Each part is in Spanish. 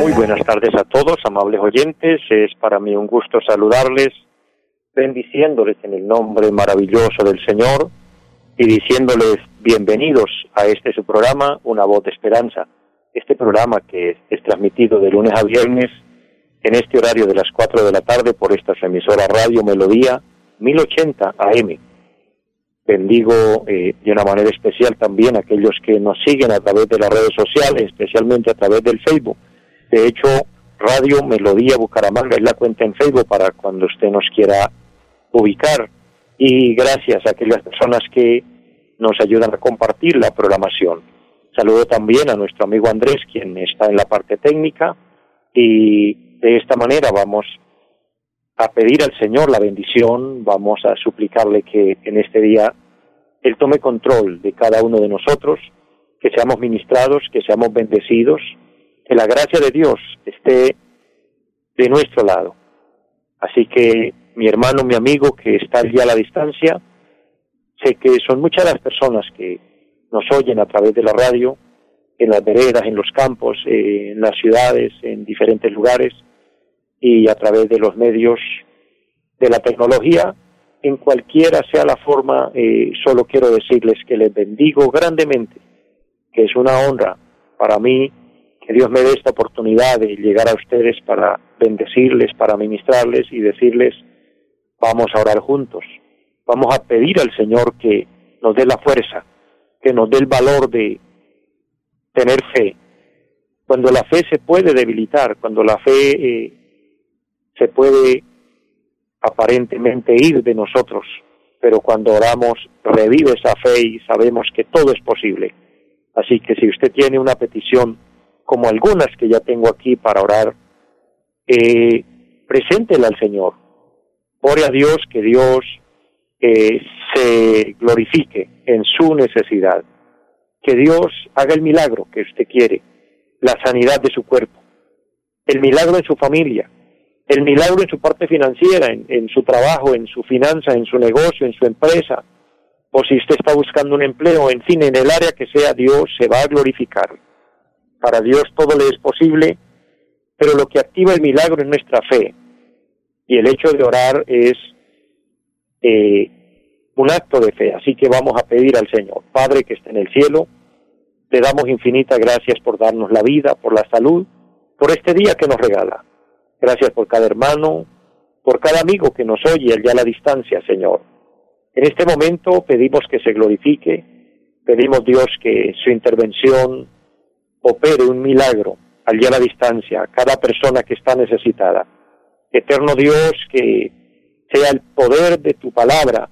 Muy buenas tardes a todos, amables oyentes. Es para mí un gusto saludarles bendiciéndoles en el nombre maravilloso del Señor y diciéndoles bienvenidos a este su programa, Una voz de esperanza. Este programa que es, transmitido de lunes a viernes en este horario de las 4 de la tarde por esta emisora Radio Melodía 1080 AM. Bendigo eh, de una manera especial también a aquellos que nos siguen a través de las redes sociales, especialmente a través del Facebook. De hecho, Radio Melodía Bucaramanga es la cuenta en Facebook para cuando usted nos quiera ubicar y gracias a aquellas personas que nos ayudan a compartir la programación. Saludo también a nuestro amigo Andrés, quien está en la parte técnica, y de esta manera vamos a pedir al Señor la bendición, vamos a suplicarle que en este día Él tome control de cada uno de nosotros, que seamos ministrados, que seamos bendecidos, que la gracia de Dios esté de nuestro lado. Así que mi hermano, mi amigo que está allí a la distancia. Sé que son muchas las personas que nos oyen a través de la radio, en las veredas, en los campos, eh, en las ciudades, en diferentes lugares y a través de los medios de la tecnología. En cualquiera sea la forma, eh, solo quiero decirles que les bendigo grandemente, que es una honra para mí que Dios me dé esta oportunidad de llegar a ustedes para bendecirles, para ministrarles y decirles Vamos a orar juntos. Vamos a pedir al Señor que nos dé la fuerza, que nos dé el valor de tener fe. Cuando la fe se puede debilitar, cuando la fe eh, se puede aparentemente ir de nosotros, pero cuando oramos revive esa fe y sabemos que todo es posible. Así que si usted tiene una petición, como algunas que ya tengo aquí para orar, eh, preséntela al Señor. Ore a Dios que Dios eh, se glorifique en su necesidad, que Dios haga el milagro que usted quiere, la sanidad de su cuerpo, el milagro en su familia, el milagro en su parte financiera, en, su trabajo, en su finanza, en su negocio, en su empresa, o si usted está buscando un empleo, en fin, en el área que sea, Dios se va a glorificar. Para Dios todo le es posible, pero lo que activa el milagro es nuestra fe, y el hecho de orar es eh, un acto de fe. Así que vamos a pedir al Señor, Padre que está en el cielo, te damos infinitas gracias por darnos la vida, por la salud, por este día que nos regala. Gracias por cada hermano, por cada amigo que nos oye allá a la distancia, Señor. En este momento pedimos que se glorifique, pedimos Dios que su intervención opere un milagro allá a la distancia, cada persona que está necesitada. Eterno Dios, que sea el poder de tu palabra,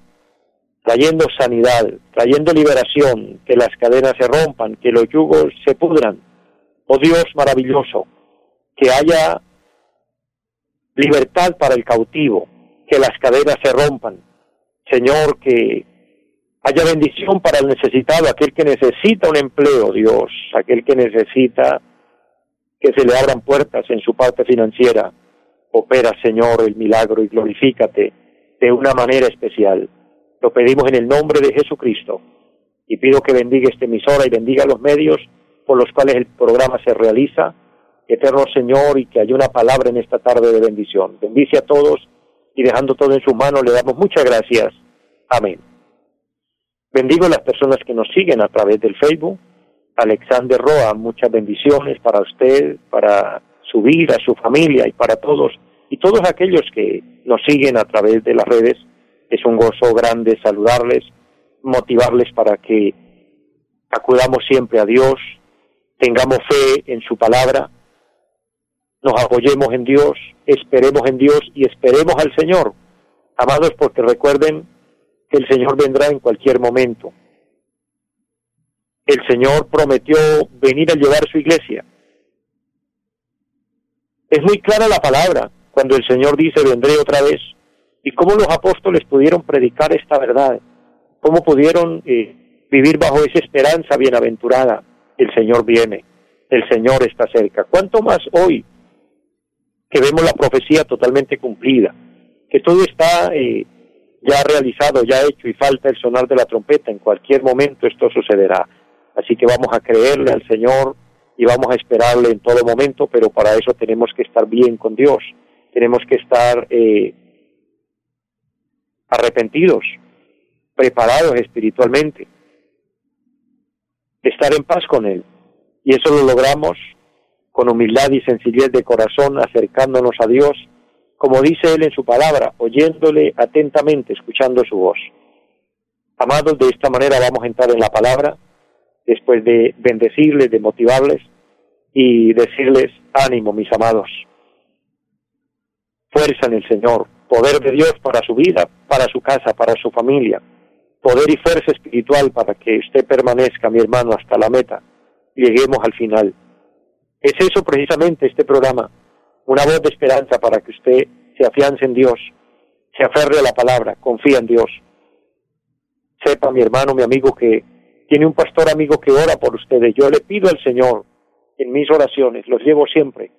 trayendo sanidad, trayendo liberación, que las cadenas se rompan, que los yugos se pudran. Oh Dios maravilloso, que haya libertad para el cautivo, que las cadenas se rompan. Señor, que haya bendición para el necesitado, aquel que necesita un empleo, Dios, aquel que necesita que se le abran puertas en su parte financiera. Opera, Señor, el milagro y glorifícate de una manera especial. Lo pedimos en el nombre de Jesucristo y pido que bendiga esta emisora y bendiga los medios por los cuales el programa se realiza. Eterno Señor, y que haya una palabra en esta tarde de bendición. Bendice a todos y dejando todo en su mano le damos muchas gracias. Amén. Bendigo a las personas que nos siguen a través del Facebook. Alexander Roa, muchas bendiciones para usted, para su vida, su familia y para todos y todos aquellos que nos siguen a través de las redes. Es un gozo grande saludarles, motivarles para que acudamos siempre a Dios, tengamos fe en su palabra, nos apoyemos en Dios, esperemos en Dios y esperemos al Señor. Amados, porque recuerden que el Señor vendrá en cualquier momento. El Señor prometió venir a llevar su iglesia Es muy clara la palabra cuando el Señor dice vendré otra vez. Y cómo los apóstoles pudieron predicar esta verdad, cómo pudieron eh, vivir bajo esa esperanza bienaventurada. El Señor viene, el Señor está cerca. ¿Cuánto más hoy que vemos la profecía totalmente cumplida? Que todo está eh, ya realizado, ya hecho y falta el sonar de la trompeta. En cualquier momento esto sucederá. Así que vamos a creerle al Señor y vamos a esperarle en todo momento, pero para eso tenemos que estar bien con Dios, tenemos que estar eh, arrepentidos, preparados espiritualmente, estar en paz con Él. Y eso lo logramos con humildad y sencillez de corazón, acercándonos a Dios como dice Él en su palabra, oyéndole atentamente, escuchando su voz. Amados, de esta manera vamos a entrar en la palabra, después de bendecirles, de motivarles y decirles, ánimo, mis amados, fuerza en el Señor, poder de Dios para su vida, para su casa, para su familia, poder y fuerza espiritual para que usted permanezca, mi hermano, hasta la meta, lleguemos al final. Es eso precisamente este programa, una voz de esperanza para que usted se afiance en Dios, se aferre a la palabra, confía en Dios. Sepa, mi hermano, mi amigo, que tiene un pastor amigo que ora por ustedes. Yo le pido al Señor en mis oraciones, los llevo siempre.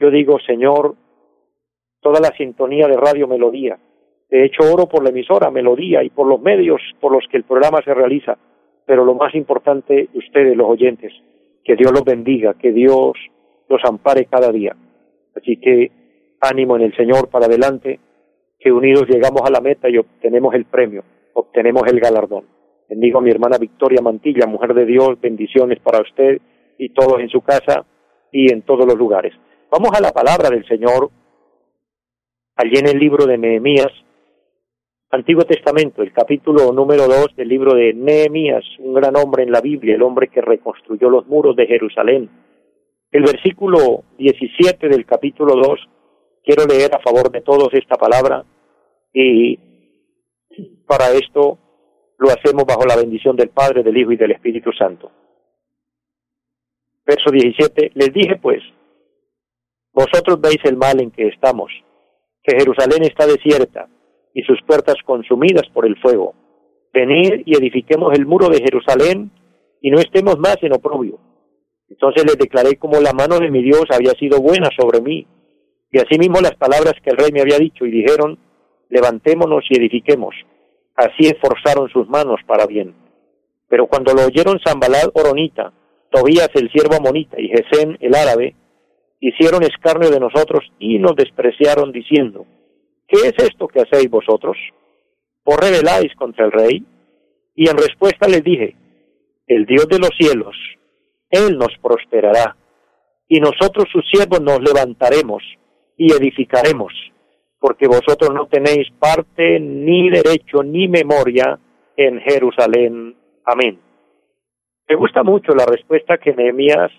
Yo digo, Señor, toda la sintonía de Radio Melodía. De hecho, oro por la emisora Melodía y por los medios por los que el programa se realiza. Pero lo más importante, ustedes, los oyentes, que Dios los bendiga, que Dios los ampare cada día. Así que ánimo en el Señor para adelante, que unidos llegamos a la meta y obtenemos el premio, obtenemos el galardón. Bendigo a mi hermana Victoria Mantilla, mujer de Dios, bendiciones para usted y todos en su casa y en todos los lugares. Vamos a la palabra del Señor, allí en el libro de Nehemías, Antiguo Testamento, el capítulo número dos del libro de Nehemías, un gran hombre en la Biblia, el hombre que reconstruyó los muros de Jerusalén, el versículo 17 del capítulo 2, quiero leer a favor de todos esta palabra y para esto lo hacemos bajo la bendición del Padre, del Hijo y del Espíritu Santo. Verso 17, les dije pues, vosotros veis el mal en que estamos, que Jerusalén está desierta y sus puertas consumidas por el fuego. Venid y edifiquemos el muro de Jerusalén y no estemos más en oprobio entonces les declaré como la mano de mi Dios había sido buena sobre mí. Y asimismo las palabras que el rey me había dicho y dijeron, levantémonos y edifiquemos. Así esforzaron sus manos para bien. Pero cuando lo oyeron Zambalad Oronita, Tobías el siervo amonita y Gesén el árabe, hicieron escarnio de nosotros y nos despreciaron diciendo, ¿qué es esto que hacéis vosotros? ¿O rebeláis contra el rey? Y en respuesta les dije, el Dios de los cielos, él nos prosperará, y nosotros sus siervos nos levantaremos y edificaremos, porque vosotros no tenéis parte ni derecho ni memoria en Jerusalén. Amén. Me gusta mucho la respuesta que Nehemías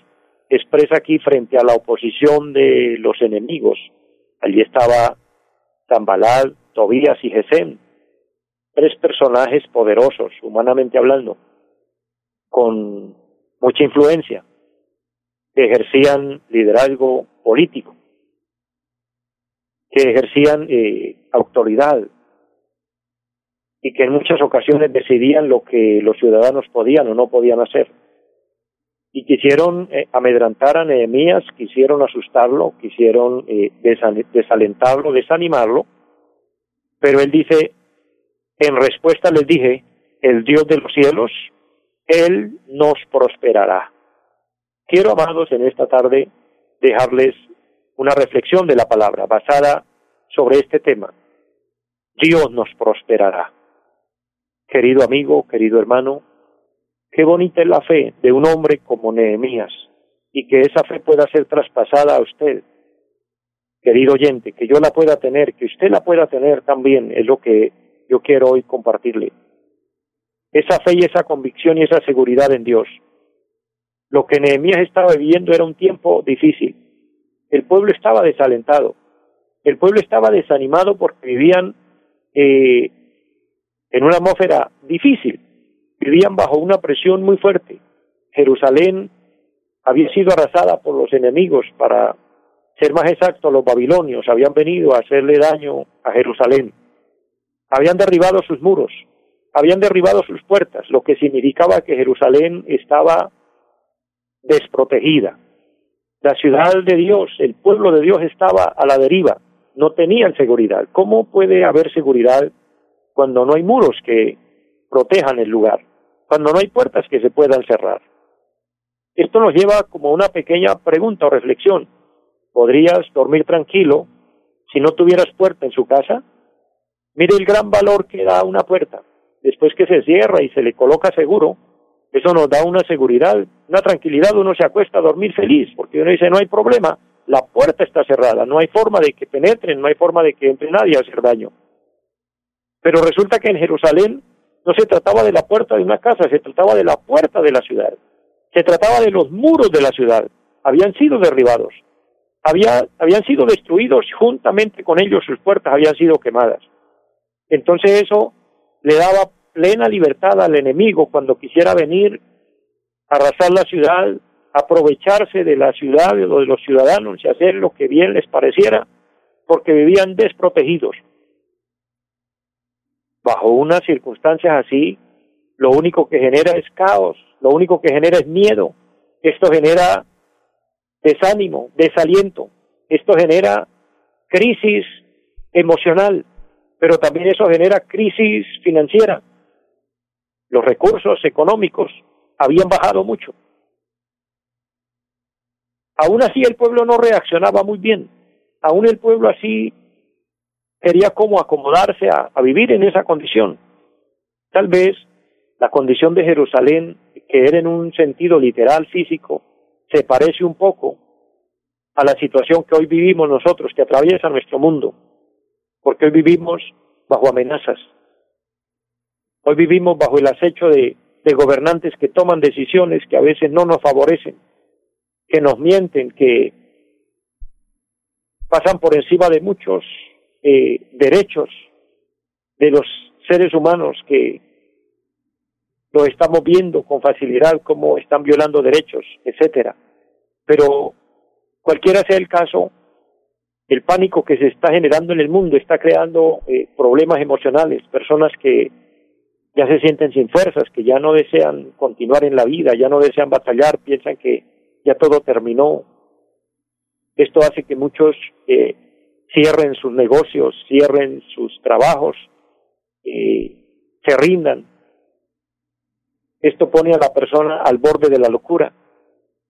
expresa aquí frente a la oposición de los enemigos. Allí estaba Zambalad, Tobías y Gesén, tres personajes poderosos, humanamente hablando, con mucha influencia, que ejercían liderazgo político, que ejercían eh, autoridad y que en muchas ocasiones decidían lo que los ciudadanos podían o no podían hacer. Y quisieron eh, amedrantar a Nehemías, quisieron asustarlo, quisieron eh, desalentarlo, desanimarlo, pero él dice, en respuesta les dije, el Dios de los cielos él nos prosperará. Quiero, amados, en esta tarde dejarles una reflexión de la palabra basada sobre este tema. Dios nos prosperará. Querido amigo, querido hermano, qué bonita es la fe de un hombre como Nehemías y que esa fe pueda ser traspasada a usted. Querido oyente, que yo la pueda tener, que usted la pueda tener también, es lo que yo quiero hoy compartirle esa fe y esa convicción y esa seguridad en Dios. Lo que Nehemías estaba viviendo era un tiempo difícil. El pueblo estaba desalentado. El pueblo estaba desanimado porque vivían eh, en una atmósfera difícil. Vivían bajo una presión muy fuerte. Jerusalén había sido arrasada por los enemigos para ser más exacto, los babilonios habían venido a hacerle daño a Jerusalén. Habían derribado sus muros, habían derribado sus puertas, lo que significaba que Jerusalén estaba desprotegida. La ciudad de Dios, el pueblo de Dios estaba a la deriva, no tenían seguridad. ¿Cómo puede haber seguridad cuando no hay muros que protejan el lugar, cuando no hay puertas que se puedan cerrar? Esto nos lleva como una pequeña pregunta o reflexión. ¿Podrías dormir tranquilo si no tuvieras puerta en su casa? Mire el gran valor que da una puerta. Después que se cierra y se le coloca seguro, eso nos da una seguridad, una tranquilidad, uno se acuesta a dormir feliz, porque uno dice, no hay problema, la puerta está cerrada, no hay forma de que penetren, no hay forma de que entre nadie a hacer daño. Pero resulta que en Jerusalén no se trataba de la puerta de una casa, se trataba de la puerta de la ciudad, se trataba de los muros de la ciudad, habían sido derribados, había, habían sido destruidos juntamente con ellos sus puertas habían sido quemadas. Entonces eso le daba plena libertad al enemigo cuando quisiera venir a arrasar la ciudad, aprovecharse de la ciudad o de los ciudadanos y hacer lo que bien les pareciera, porque vivían desprotegidos. Bajo unas circunstancias así, lo único que genera es caos, lo único que genera es miedo, esto genera desánimo, desaliento, esto genera crisis emocional, pero también eso genera crisis financiera, los recursos económicos habían bajado mucho. Aún así el pueblo no reaccionaba muy bien, aún el pueblo así quería como acomodarse a vivir en esa condición. Tal vez la condición de Jerusalén, que era en un sentido literal físico, se parece un poco a la situación que hoy vivimos nosotros, que atraviesa nuestro mundo, porque hoy vivimos bajo amenazas, Hoy vivimos bajo el acecho de, gobernantes que toman decisiones que a veces no nos favorecen, que nos mienten, que pasan por encima de muchos eh, derechos de los seres humanos que lo estamos viendo con facilidad cómo están violando derechos, etcétera. Pero cualquiera sea el caso, el pánico que se está generando en el mundo está creando eh, problemas emocionales, personas que ya se sienten sin fuerzas, que ya no desean continuar en la vida, ya no desean batallar, piensan que ya todo terminó. Esto hace que muchos eh, cierren sus negocios, cierren sus trabajos, se rindan. Esto pone a la persona al borde de la locura,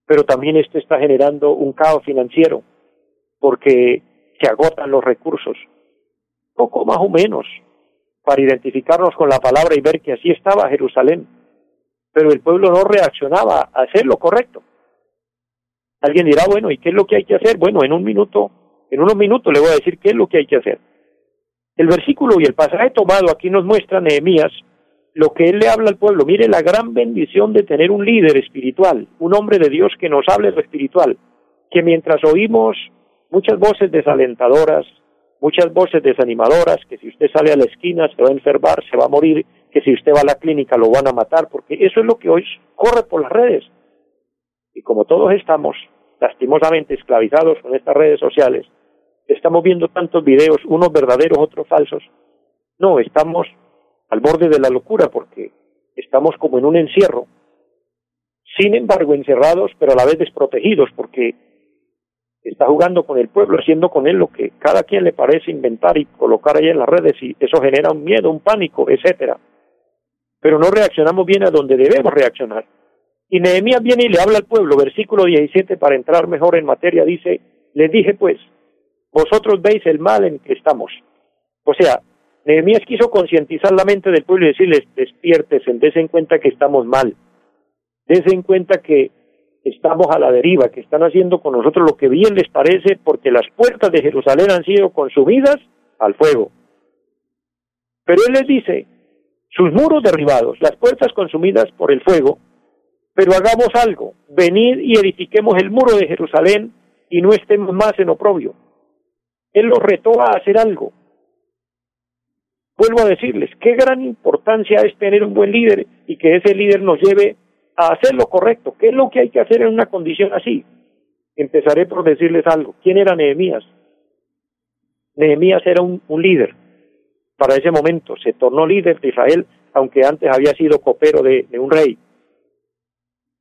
pero también esto está generando un caos financiero, porque se agotan los recursos, poco más o menos, para identificarnos con la palabra y ver que así estaba Jerusalén. Pero el pueblo no reaccionaba a hacer lo correcto. Alguien dirá, bueno, ¿y qué es lo que hay que hacer? Bueno, en un minuto, en unos minutos le voy a decir qué es lo que hay que hacer. El versículo y el pasaje tomado aquí nos muestra Nehemías lo que él le habla al pueblo. Mire la gran bendición de tener un líder espiritual, un hombre de Dios que nos hable lo espiritual, que mientras oímos muchas voces desalentadoras, muchas voces desanimadoras, que si usted sale a la esquina se va a enfermar, se va a morir, que si usted va a la clínica lo van a matar, porque eso es lo que hoy corre por las redes. Y como todos estamos lastimosamente esclavizados con estas redes sociales, estamos viendo tantos videos, unos verdaderos, otros falsos, no, estamos al borde de la locura porque estamos como en un encierro, sin embargo encerrados, pero a la vez desprotegidos, porque está jugando con el pueblo, haciendo con él lo que cada quien le parece inventar y colocar ahí en las redes y eso genera un miedo, un pánico, etcétera. Pero no reaccionamos bien a donde debemos reaccionar. Y Nehemías viene y le habla al pueblo, versículo 17, para entrar mejor en materia, dice, les dije pues, vosotros veis el mal en que estamos. O sea, Nehemías quiso concientizar la mente del pueblo y decirles, despiertes, des en cuenta que estamos mal, des en cuenta que estamos a la deriva, que están haciendo con nosotros lo que bien les parece, porque las puertas de Jerusalén han sido consumidas al fuego. Pero él les dice, sus muros derribados, las puertas consumidas por el fuego, pero hagamos algo, venid y edifiquemos el muro de Jerusalén y no estemos más en oprobio. Él los retó a hacer algo. Vuelvo a decirles, qué gran importancia es tener un buen líder y que ese líder nos lleve a hacer lo correcto. ¿Qué es lo que hay que hacer en una condición así? Empezaré por decirles algo. ¿Quién era Nehemías? Nehemías era un, líder. Para ese momento se tornó líder de Israel, aunque antes había sido copero de, de un rey.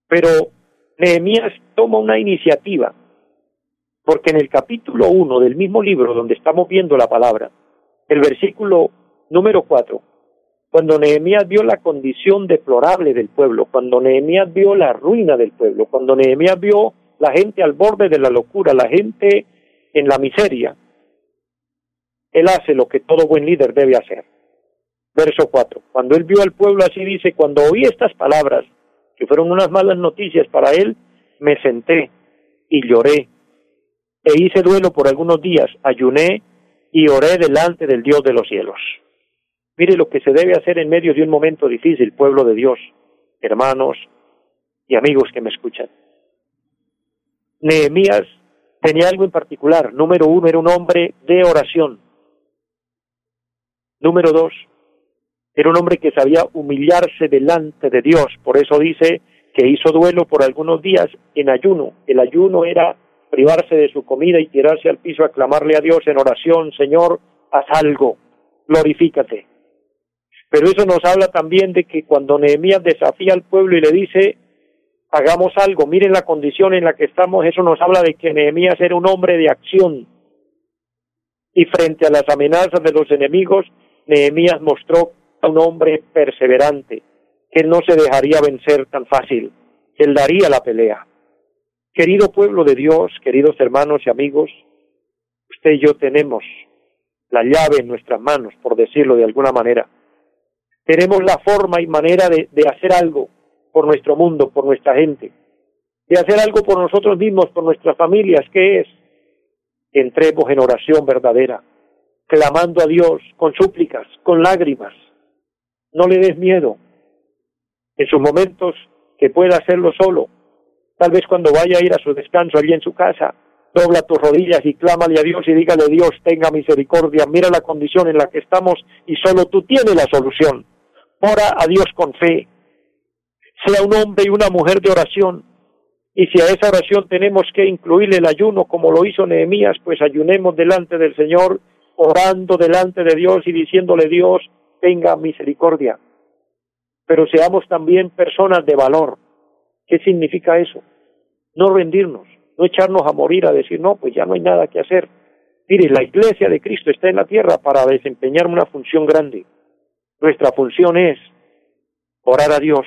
Pero Nehemías toma una iniciativa, porque en el capítulo 1 del mismo libro donde estamos viendo la palabra, el versículo número 4, cuando Nehemías vio la condición deplorable del pueblo, cuando Nehemías vio la ruina del pueblo, cuando Nehemías vio la gente al borde de la locura, la gente en la miseria, él hace lo que todo buen líder debe hacer. Verso 4. Cuando él vio al pueblo así dice, cuando oí estas palabras, que fueron unas malas noticias para él, me senté y lloré e hice duelo por algunos días, ayuné y oré delante del Dios de los cielos. Mire lo que se debe hacer en medio de un momento difícil, pueblo de Dios, hermanos y amigos que me escuchan. Nehemías tenía algo en particular. Número uno, era un hombre de oración. Número dos, era un hombre que sabía humillarse delante de Dios. Por eso dice que hizo duelo por algunos días en ayuno. El ayuno era privarse de su comida y tirarse al piso a clamarle a Dios en oración, Señor, haz algo, glorifícate. Pero eso nos habla también de que cuando Nehemías desafía al pueblo y le dice, hagamos algo, miren la condición en la que estamos, eso nos habla de que Nehemías era un hombre de acción. Y frente a las amenazas de los enemigos, Nehemías mostró a un hombre perseverante, que no se dejaría vencer tan fácil, que él daría la pelea. Querido pueblo de Dios, queridos hermanos y amigos, usted y yo tenemos la llave en nuestras manos, por decirlo de alguna manera. Tenemos la forma y manera de, hacer algo por nuestro mundo, por nuestra gente, de hacer algo por nosotros mismos, por nuestras familias, ¿qué es? Entremos en oración verdadera, clamando a Dios con súplicas, con lágrimas. No le des miedo. En sus momentos que pueda hacerlo solo, tal vez cuando vaya a ir a su descanso allí en su casa, dobla tus rodillas y clámale a Dios y dígale Dios tenga misericordia, mira la condición en la que estamos y solo tú tienes la solución. Ora a Dios con fe. Sea un hombre y una mujer de oración. Y si a esa oración tenemos que incluirle el ayuno como lo hizo Nehemías, pues ayunemos delante del Señor orando delante de Dios y diciéndole Dios, tenga misericordia. Pero seamos también personas de valor. ¿Qué significa eso? No rendirnos, no echarnos a morir a decir, no, pues ya no hay nada que hacer. Mire, la iglesia de Cristo está en la tierra para desempeñar una función grande. Nuestra función es orar a Dios,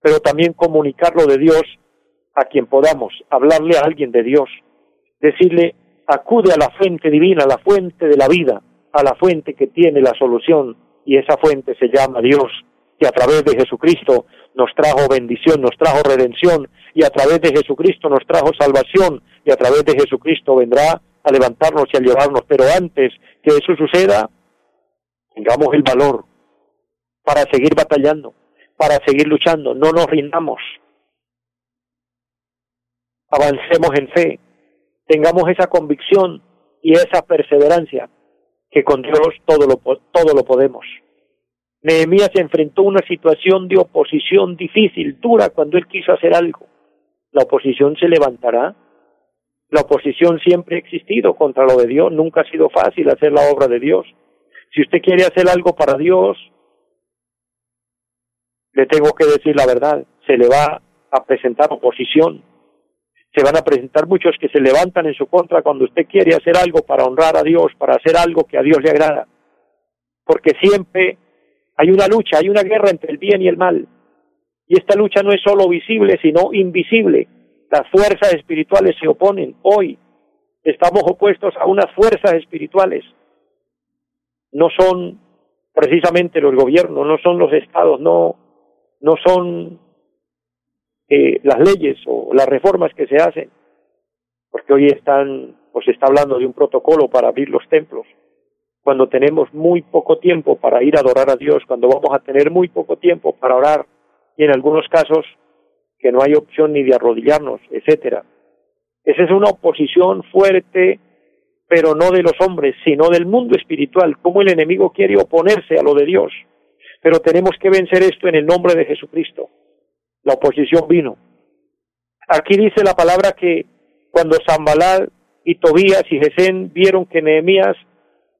pero también comunicarlo de Dios a quien podamos, hablarle a alguien de Dios, decirle, acude a la fuente divina, a la fuente de la vida, a la fuente que tiene la solución, y esa fuente se llama Dios, a través de Jesucristo nos trajo bendición, nos trajo redención, y a través de Jesucristo nos trajo salvación, y a través de Jesucristo vendrá a levantarnos y a llevarnos. Pero antes que eso suceda, tengamos el valor para seguir batallando, para seguir luchando, no nos rindamos. Avancemos en fe, tengamos esa convicción y esa perseverancia que con Dios todo lo, todo lo podemos. Nehemías se enfrentó a una situación de oposición difícil, dura, cuando él quiso hacer algo. La oposición se levantará. La oposición siempre ha existido contra lo de Dios. Nunca ha sido fácil hacer la obra de Dios. Si usted quiere hacer algo para Dios, le tengo que decir la verdad, se le va a presentar oposición se van a presentar muchos que se levantan en su contra cuando usted quiere hacer algo para honrar a Dios, para hacer algo que a Dios le agrada. Porque siempre hay una lucha, hay una guerra entre el bien y el mal. Y esta lucha no es solo visible, sino invisible. Las fuerzas espirituales se oponen. Hoy estamos opuestos a unas fuerzas espirituales. No son precisamente los gobiernos, no son los estados, no, no son eh, las leyes o las reformas que se hacen, porque hoy están, pues se está hablando de un protocolo para abrir los templos, cuando tenemos muy poco tiempo para ir a adorar a Dios, cuando vamos a tener muy poco tiempo para orar, y en algunos casos que no hay opción ni de arrodillarnos, etcétera. Esa es una oposición fuerte, pero no de los hombres, sino del mundo espiritual, como el enemigo quiere oponerse a lo de Dios. Pero tenemos que vencer esto en el nombre de Jesucristo la oposición vino. Aquí dice la palabra que Cuando Zambalal y Tobías y Gesén vieron que Nehemías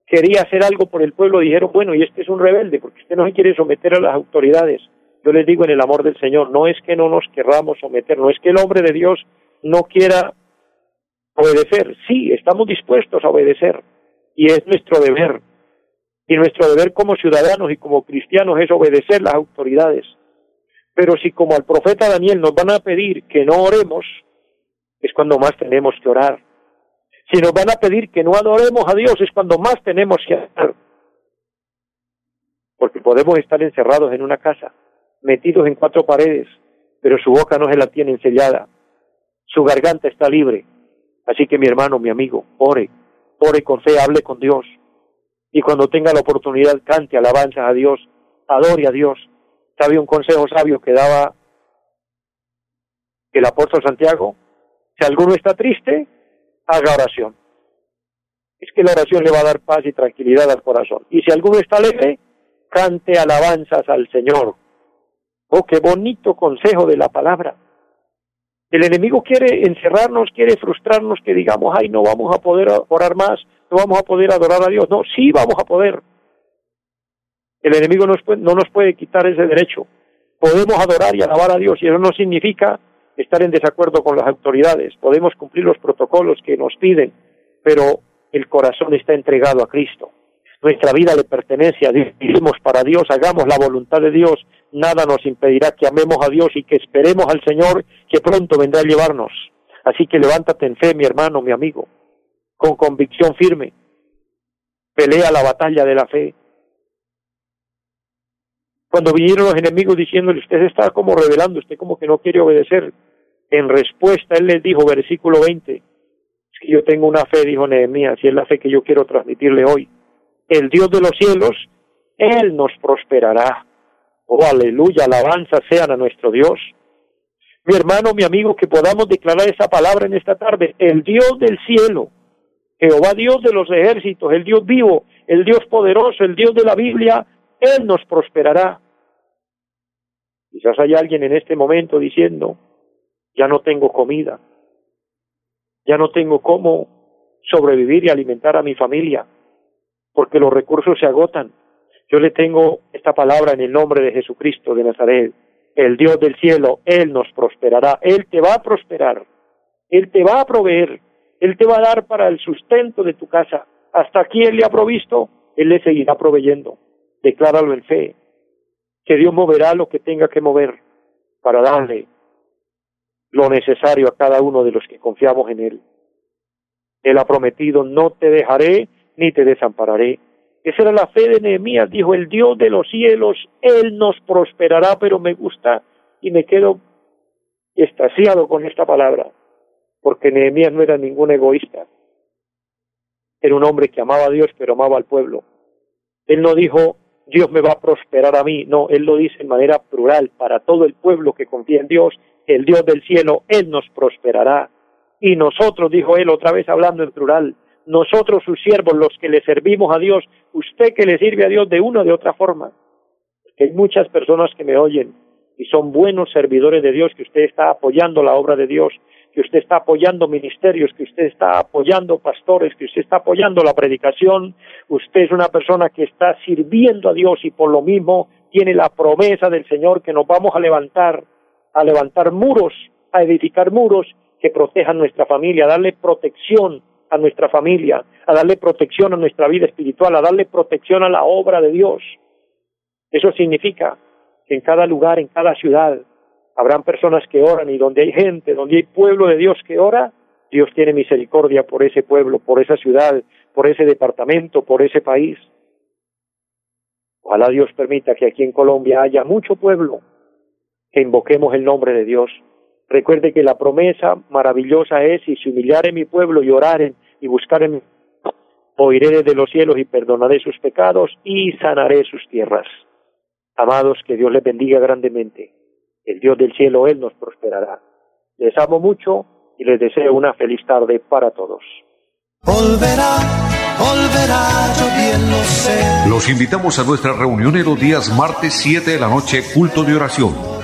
quería hacer algo por el pueblo, dijeron, bueno, y este es un rebelde, porque usted no se quiere someter a las autoridades. Yo les digo en el amor del Señor, no es que no nos querramos someter, no es que el hombre de Dios no quiera obedecer. Sí, estamos dispuestos a obedecer y es nuestro deber. Y nuestro deber como ciudadanos y como cristianos es obedecer las autoridades. Pero si como al profeta Daniel nos van a pedir que no oremos, es cuando más tenemos que orar. Si nos van a pedir que no adoremos a Dios, es cuando más tenemos que orar. Porque podemos estar encerrados en una casa, metidos en cuatro paredes, pero su boca no se la tiene ensellada, su garganta está libre. Así que mi hermano, mi amigo, ore, ore con fe, hable con Dios. Y cuando tenga la oportunidad, cante alabanzas a Dios, adore a Dios, ¿Sabe un consejo sabio que daba el apóstol Santiago? Si alguno está triste, haga oración. Es que la oración le va a dar paz y tranquilidad al corazón. Y si alguno está alegre, cante alabanzas al Señor. Oh, qué bonito consejo de la palabra. El enemigo quiere encerrarnos, quiere frustrarnos, que digamos, ay, no vamos a poder orar más, no vamos a poder adorar a Dios. No, sí vamos a poder. El enemigo no nos puede quitar ese derecho. Podemos adorar y alabar a Dios y eso no significa estar en desacuerdo con las autoridades. Podemos cumplir los protocolos que nos piden, pero el corazón está entregado a Cristo. Nuestra vida le pertenece a Dios, vivimos para Dios, hagamos la voluntad de Dios, nada nos impedirá que amemos a Dios y que esperemos al Señor que pronto vendrá a llevarnos. Así que levántate en fe, mi hermano, mi amigo, con convicción firme. Pelea la batalla de la fe, cuando vinieron los enemigos diciéndole, usted está como revelando, usted como que no quiere obedecer. En respuesta, él les dijo, versículo 20, es que yo tengo una fe, dijo Nehemías, y es la fe que yo quiero transmitirle hoy. El Dios de los cielos, Él nos prosperará. Oh, aleluya, alabanza sean a nuestro Dios. Mi hermano, mi amigo, que podamos declarar esa palabra en esta tarde. El Dios del cielo, Jehová Dios de los ejércitos, el Dios vivo, el Dios poderoso, el Dios de la Biblia, Él nos prosperará. Quizás hay alguien en este momento diciendo, ya no tengo comida, ya no tengo cómo sobrevivir y alimentar a mi familia, porque los recursos se agotan. Yo le tengo esta palabra en el nombre de Jesucristo de Nazaret, el Dios del cielo, Él nos prosperará, Él te va a prosperar, Él te va a proveer, Él te va a dar para el sustento de tu casa. Hasta aquí Él le ha provisto, Él le seguirá proveyendo. Decláralo en fe, que Dios moverá lo que tenga que mover para darle lo necesario a cada uno de los que confiamos en Él. Él ha prometido, no te dejaré ni te desampararé. Esa era la fe de Nehemías, dijo, el Dios de los cielos, Él nos prosperará, pero me gusta y me quedo estasiado con esta palabra, porque Nehemías no era ningún egoísta, era un hombre que amaba a Dios, pero amaba al pueblo. Él no dijo, Dios me va a prosperar a mí. No, Él lo dice en manera plural para todo el pueblo que confía en Dios, el Dios del cielo, Él nos prosperará. Y nosotros, dijo Él otra vez hablando en plural, nosotros sus siervos, los que le servimos a Dios, usted que le sirve a Dios de una o de otra forma. Porque hay muchas personas que me oyen y son buenos servidores de Dios, que usted está apoyando la obra de Dios, que usted está apoyando ministerios, que usted está apoyando pastores, que usted está apoyando la predicación, usted es una persona que está sirviendo a Dios y por lo mismo tiene la promesa del Señor que nos vamos a levantar, a levantar muros, a edificar muros que protejan nuestra familia, a darle protección a nuestra familia, a darle protección a nuestra vida espiritual, a darle protección a la obra de Dios. Eso significa que en cada lugar, en cada ciudad, habrán personas que oran y donde hay gente, donde hay pueblo de Dios que ora, Dios tiene misericordia por ese pueblo, por esa ciudad, por ese departamento, por ese país. Ojalá Dios permita que aquí en Colombia haya mucho pueblo que invoquemos el nombre de Dios. Recuerde que la promesa maravillosa es, si se humillare mi pueblo y oraren y buscaren, oiré desde los cielos y perdonaré sus pecados y sanaré sus tierras. Amados, que Dios les bendiga grandemente. El Dios del cielo, Él nos prosperará. Les amo mucho y les deseo una feliz tarde para todos. Los invitamos a nuestra reunión en los días martes 7 de la noche, culto de oración